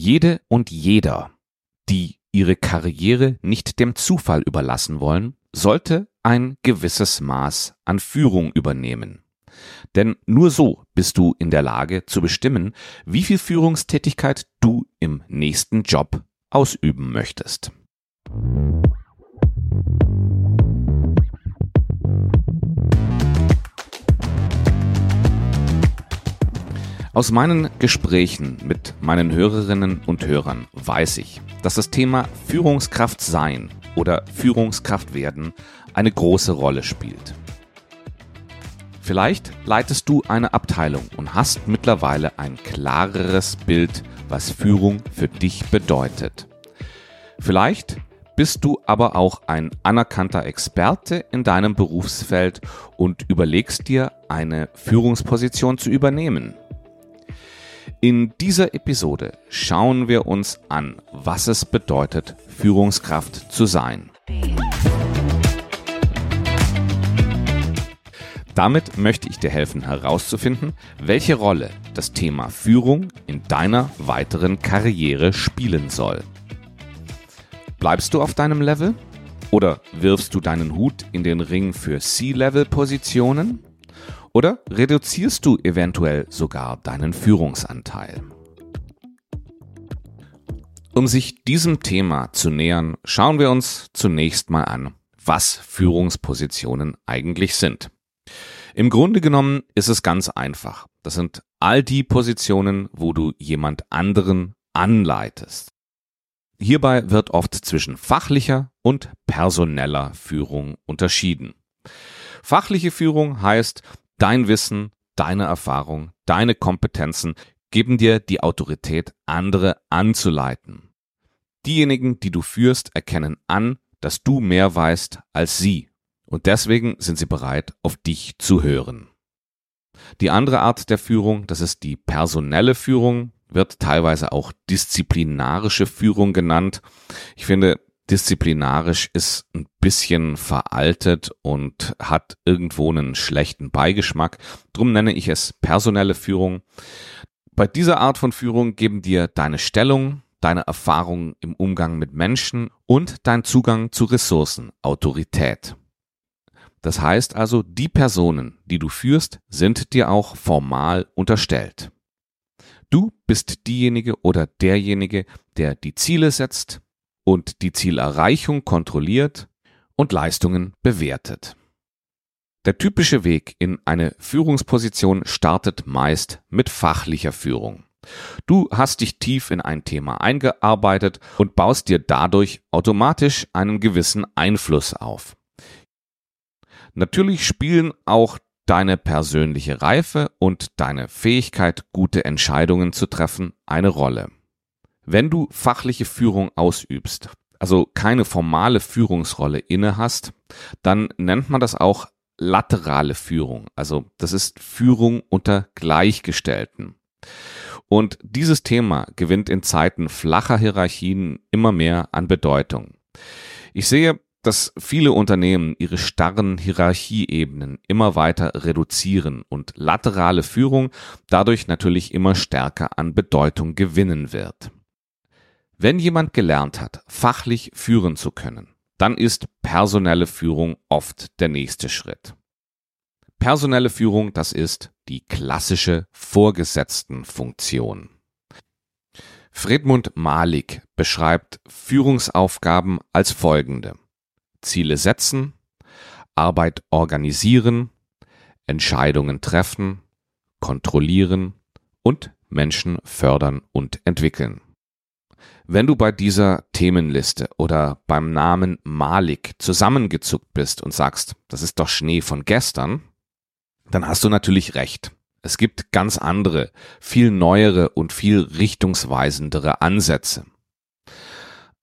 Jede und jeder, die ihre Karriere nicht dem Zufall überlassen wollen, sollte ein gewisses Maß an Führung übernehmen. Denn nur so bist du in der Lage zu bestimmen, wie viel Führungstätigkeit du im nächsten Job ausüben möchtest. Aus meinen Gesprächen mit meinen Hörerinnen und Hörern weiß ich, dass das Thema Führungskraft sein oder Führungskraft werden eine große Rolle spielt. Vielleicht leitest du eine Abteilung und hast mittlerweile ein klareres Bild, was Führung für dich bedeutet. Vielleicht bist du aber auch ein anerkannter Experte in deinem Berufsfeld und überlegst dir, eine Führungsposition zu übernehmen. In dieser Episode schauen wir uns an, was es bedeutet, Führungskraft zu sein. Damit möchte ich dir helfen herauszufinden, welche Rolle das Thema Führung in deiner weiteren Karriere spielen soll. Bleibst du auf deinem Level? Oder wirfst du deinen Hut in den Ring für C-Level-Positionen? Oder reduzierst du eventuell sogar deinen Führungsanteil? Um sich diesem Thema zu nähern, schauen wir uns zunächst mal an, was Führungspositionen eigentlich sind. Im Grunde genommen ist es ganz einfach. Das sind all die Positionen, wo du jemand anderen anleitest. Hierbei wird oft zwischen fachlicher und personeller Führung unterschieden. Fachliche Führung heißt, Dein Wissen, deine Erfahrung, deine Kompetenzen geben dir die Autorität, andere anzuleiten. Diejenigen, die du führst, erkennen an, dass du mehr weißt als sie, und deswegen sind sie bereit, auf dich zu hören. Die andere Art der Führung, das ist die personelle Führung, wird teilweise auch disziplinarische Führung genannt. Ich finde, disziplinarisch ist ein bisschen veraltet und hat irgendwo einen schlechten Beigeschmack. Drum nenne ich es personelle Führung. Bei dieser Art von Führung geben dir deine Stellung, deine Erfahrung im Umgang mit Menschen und dein Zugang zu Ressourcen Autorität. Das heißt also, die Personen, die du führst, sind dir auch formal unterstellt. Du bist diejenige oder derjenige, der die Ziele setzt, und die Zielerreichung kontrolliert und Leistungen bewertet. Der typische Weg in eine Führungsposition startet meist mit fachlicher Führung. Du hast dich tief in ein Thema eingearbeitet und baust dir dadurch automatisch einen gewissen Einfluss auf. Natürlich spielen auch deine persönliche Reife und deine Fähigkeit, gute Entscheidungen zu treffen, eine Rolle. Wenn du fachliche Führung ausübst, also keine formale Führungsrolle inne hast, dann nennt man das auch laterale Führung. Also das ist Führung unter Gleichgestellten. Und dieses Thema gewinnt in Zeiten flacher Hierarchien immer mehr an Bedeutung. Ich sehe, dass viele Unternehmen ihre starren Hierarchieebenen immer weiter reduzieren und laterale Führung dadurch natürlich immer stärker an Bedeutung gewinnen wird. Wenn jemand gelernt hat, fachlich führen zu können, dann ist personelle Führung oft der nächste Schritt. Personelle Führung, das ist die klassische Vorgesetztenfunktion. Friedmund Malik beschreibt Führungsaufgaben als folgende. Ziele setzen, Arbeit organisieren, Entscheidungen treffen, kontrollieren und Menschen fördern und entwickeln. Wenn du bei dieser Themenliste oder beim Namen Malik zusammengezuckt bist und sagst, das ist doch Schnee von gestern, dann hast du natürlich recht. Es gibt ganz andere, viel neuere und viel richtungsweisendere Ansätze.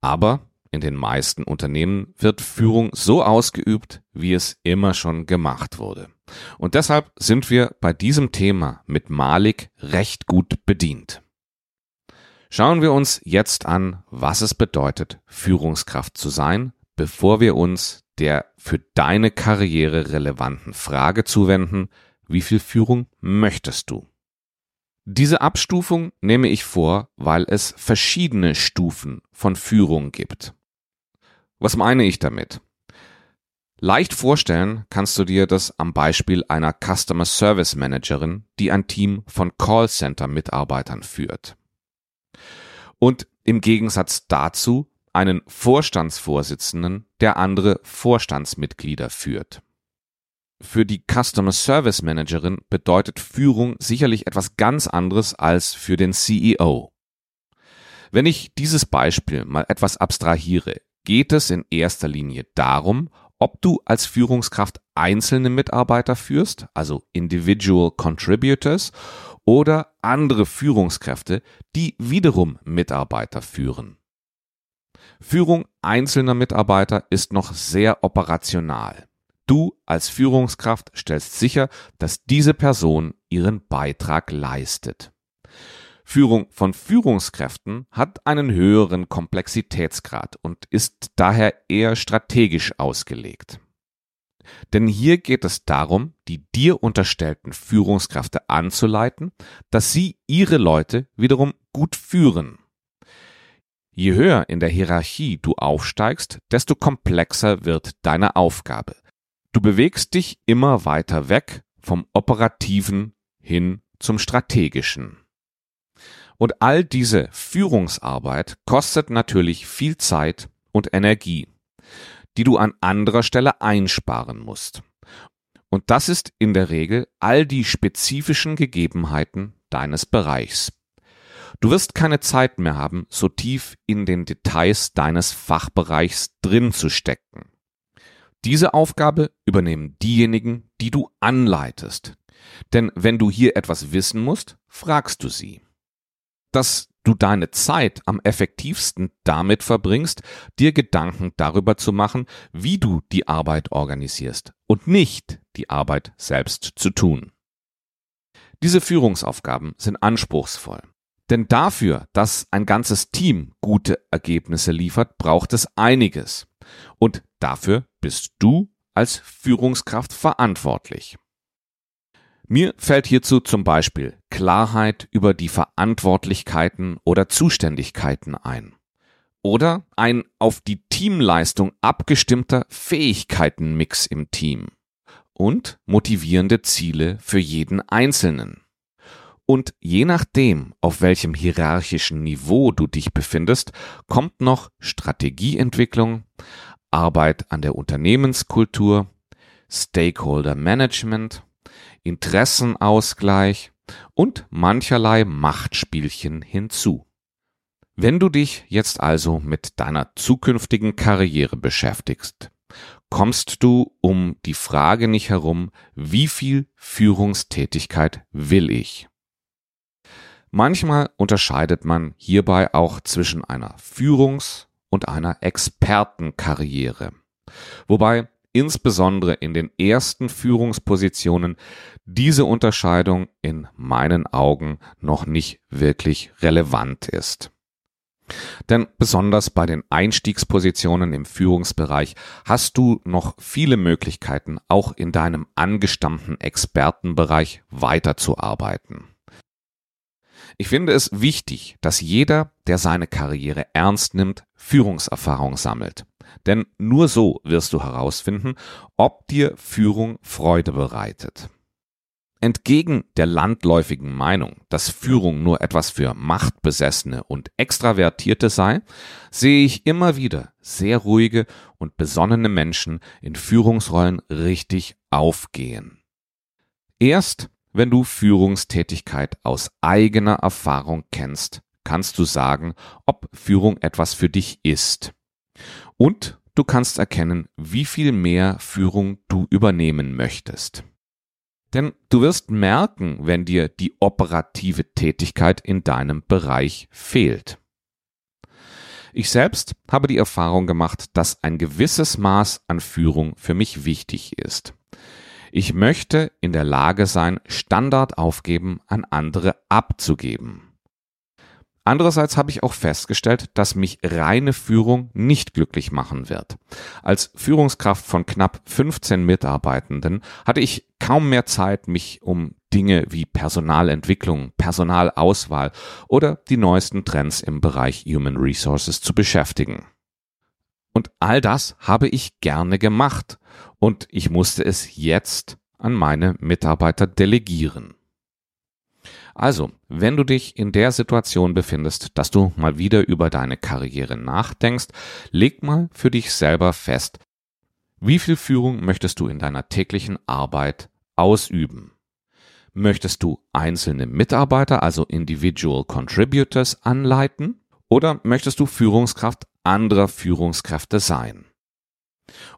Aber in den meisten Unternehmen wird Führung so ausgeübt, wie es immer schon gemacht wurde. Und deshalb sind wir bei diesem Thema mit Malik recht gut bedient. Schauen wir uns jetzt an, was es bedeutet, Führungskraft zu sein, bevor wir uns der für deine Karriere relevanten Frage zuwenden, wie viel Führung möchtest du? Diese Abstufung nehme ich vor, weil es verschiedene Stufen von Führung gibt. Was meine ich damit? Leicht vorstellen kannst du dir das am Beispiel einer Customer Service Managerin, die ein Team von Callcenter Mitarbeitern führt. Und im Gegensatz dazu einen Vorstandsvorsitzenden, der andere Vorstandsmitglieder führt. Für die Customer Service Managerin bedeutet Führung sicherlich etwas ganz anderes als für den CEO. Wenn ich dieses Beispiel mal etwas abstrahiere, geht es in erster Linie darum, ob du als Führungskraft einzelne Mitarbeiter führst, also Individual Contributors, oder andere Führungskräfte, die wiederum Mitarbeiter führen. Führung einzelner Mitarbeiter ist noch sehr operational. Du als Führungskraft stellst sicher, dass diese Person ihren Beitrag leistet. Führung von Führungskräften hat einen höheren Komplexitätsgrad und ist daher eher strategisch ausgelegt. Denn hier geht es darum, die dir unterstellten Führungskräfte anzuleiten, dass sie ihre Leute wiederum gut führen. Je höher in der Hierarchie du aufsteigst, desto komplexer wird deine Aufgabe. Du bewegst dich immer weiter weg vom Operativen hin zum Strategischen. Und all diese Führungsarbeit kostet natürlich viel Zeit und Energie, die du an anderer Stelle einsparen musst. Und das ist in der Regel all die spezifischen Gegebenheiten deines Bereichs. Du wirst keine Zeit mehr haben, so tief in den Details deines Fachbereichs drin zu stecken. Diese Aufgabe übernehmen diejenigen, die du anleitest. Denn wenn du hier etwas wissen musst, fragst du sie. Dass du deine Zeit am effektivsten damit verbringst, dir Gedanken darüber zu machen, wie du die Arbeit organisierst und nicht die Arbeit selbst zu tun. Diese Führungsaufgaben sind anspruchsvoll. Denn dafür, dass ein ganzes Team gute Ergebnisse liefert, braucht es einiges. Und dafür bist du als Führungskraft verantwortlich. Mir fällt hierzu zum Beispiel Klarheit über die Verantwortlichkeiten oder Zuständigkeiten ein. Oder ein auf die Teamleistung abgestimmter Fähigkeitenmix im Team. Und motivierende Ziele für jeden Einzelnen. Und je nachdem, auf welchem hierarchischen Niveau du dich befindest, kommt noch Strategieentwicklung, Arbeit an der Unternehmenskultur, Stakeholder Management, Interessenausgleich und mancherlei Machtspielchen hinzu. Wenn du dich jetzt also mit deiner zukünftigen Karriere beschäftigst, kommst du um die Frage nicht herum, wie viel Führungstätigkeit will ich? Manchmal unterscheidet man hierbei auch zwischen einer Führungs- und einer Expertenkarriere. Wobei insbesondere in den ersten Führungspositionen diese Unterscheidung in meinen Augen noch nicht wirklich relevant ist. Denn besonders bei den Einstiegspositionen im Führungsbereich hast du noch viele Möglichkeiten, auch in deinem angestammten Expertenbereich weiterzuarbeiten. Ich finde es wichtig, dass jeder, der seine Karriere ernst nimmt, Führungserfahrung sammelt. Denn nur so wirst du herausfinden, ob dir Führung Freude bereitet. Entgegen der landläufigen Meinung, dass Führung nur etwas für Machtbesessene und Extravertierte sei, sehe ich immer wieder sehr ruhige und besonnene Menschen in Führungsrollen richtig aufgehen. Erst wenn du Führungstätigkeit aus eigener Erfahrung kennst, kannst du sagen, ob Führung etwas für dich ist. Und du kannst erkennen, wie viel mehr Führung du übernehmen möchtest. Denn du wirst merken, wenn dir die operative Tätigkeit in deinem Bereich fehlt. Ich selbst habe die Erfahrung gemacht, dass ein gewisses Maß an Führung für mich wichtig ist. Ich möchte in der Lage sein, Standard aufgeben an andere abzugeben. Andererseits habe ich auch festgestellt, dass mich reine Führung nicht glücklich machen wird. Als Führungskraft von knapp 15 Mitarbeitenden hatte ich kaum mehr Zeit, mich um Dinge wie Personalentwicklung, Personalauswahl oder die neuesten Trends im Bereich Human Resources zu beschäftigen. Und all das habe ich gerne gemacht und ich musste es jetzt an meine Mitarbeiter delegieren. Also, wenn du dich in der Situation befindest, dass du mal wieder über deine Karriere nachdenkst, leg mal für dich selber fest, wie viel Führung möchtest du in deiner täglichen Arbeit ausüben? Möchtest du einzelne Mitarbeiter, also Individual Contributors, anleiten? Oder möchtest du Führungskraft anderer Führungskräfte sein?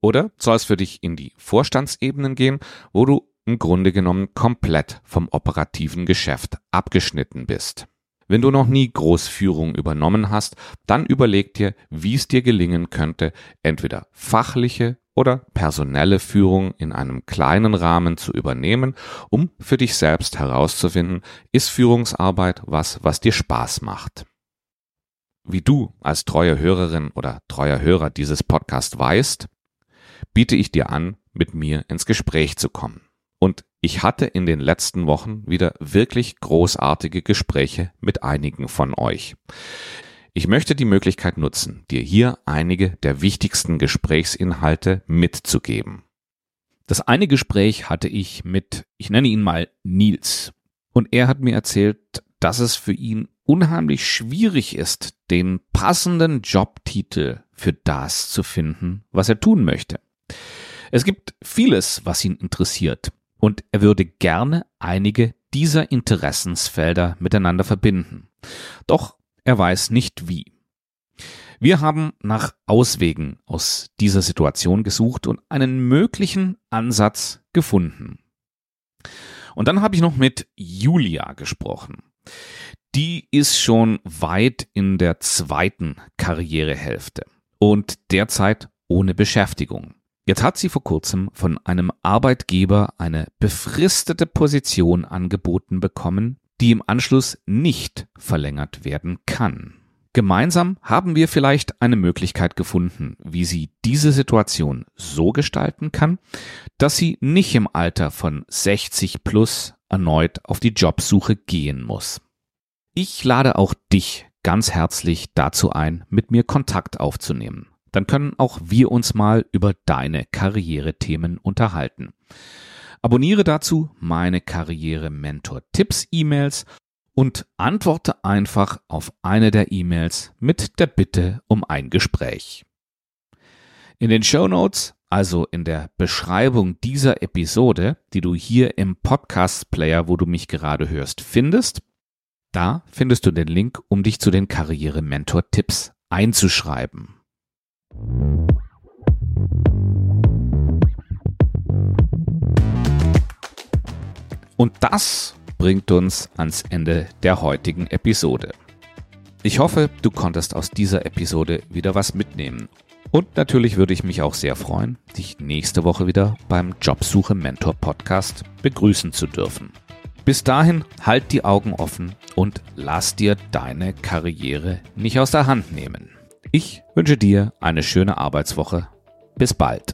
Oder soll es für dich in die Vorstandsebenen gehen, wo du im Grunde genommen komplett vom operativen Geschäft abgeschnitten bist? Wenn du noch nie Großführung übernommen hast, dann überleg dir, wie es dir gelingen könnte, entweder fachliche oder personelle Führung in einem kleinen Rahmen zu übernehmen, um für dich selbst herauszufinden, ist Führungsarbeit was, was dir Spaß macht. Wie du als treue Hörerin oder treuer Hörer dieses Podcasts weißt, biete ich dir an, mit mir ins Gespräch zu kommen. Und ich hatte in den letzten Wochen wieder wirklich großartige Gespräche mit einigen von euch. Ich möchte die Möglichkeit nutzen, dir hier einige der wichtigsten Gesprächsinhalte mitzugeben. Das eine Gespräch hatte ich mit, ich nenne ihn mal Nils. Und er hat mir erzählt, dass es für ihn unheimlich schwierig ist, den passenden Jobtitel für das zu finden, was er tun möchte. Es gibt vieles, was ihn interessiert, und er würde gerne einige dieser Interessensfelder miteinander verbinden. Doch er weiß nicht wie. Wir haben nach Auswegen aus dieser Situation gesucht und einen möglichen Ansatz gefunden. Und dann habe ich noch mit Julia gesprochen. Die ist schon weit in der zweiten Karrierehälfte und derzeit ohne Beschäftigung. Jetzt hat sie vor kurzem von einem Arbeitgeber eine befristete Position angeboten bekommen, die im Anschluss nicht verlängert werden kann. Gemeinsam haben wir vielleicht eine Möglichkeit gefunden, wie sie diese Situation so gestalten kann, dass sie nicht im Alter von 60 plus erneut auf die Jobsuche gehen muss. Ich lade auch dich ganz herzlich dazu ein, mit mir Kontakt aufzunehmen dann können auch wir uns mal über deine Karrierethemen unterhalten. Abonniere dazu meine Karriere Mentor Tipps E-Mails und antworte einfach auf eine der E-Mails mit der Bitte um ein Gespräch. In den Show Notes, also in der Beschreibung dieser Episode, die du hier im Podcast Player, wo du mich gerade hörst, findest, da findest du den Link, um dich zu den Karriere Mentor Tipps einzuschreiben. Und das bringt uns ans Ende der heutigen Episode. Ich hoffe, du konntest aus dieser Episode wieder was mitnehmen. Und natürlich würde ich mich auch sehr freuen, dich nächste Woche wieder beim Jobsuche Mentor Podcast begrüßen zu dürfen. Bis dahin halt die Augen offen und lass dir deine Karriere nicht aus der Hand nehmen. Ich wünsche dir eine schöne Arbeitswoche. Bis bald.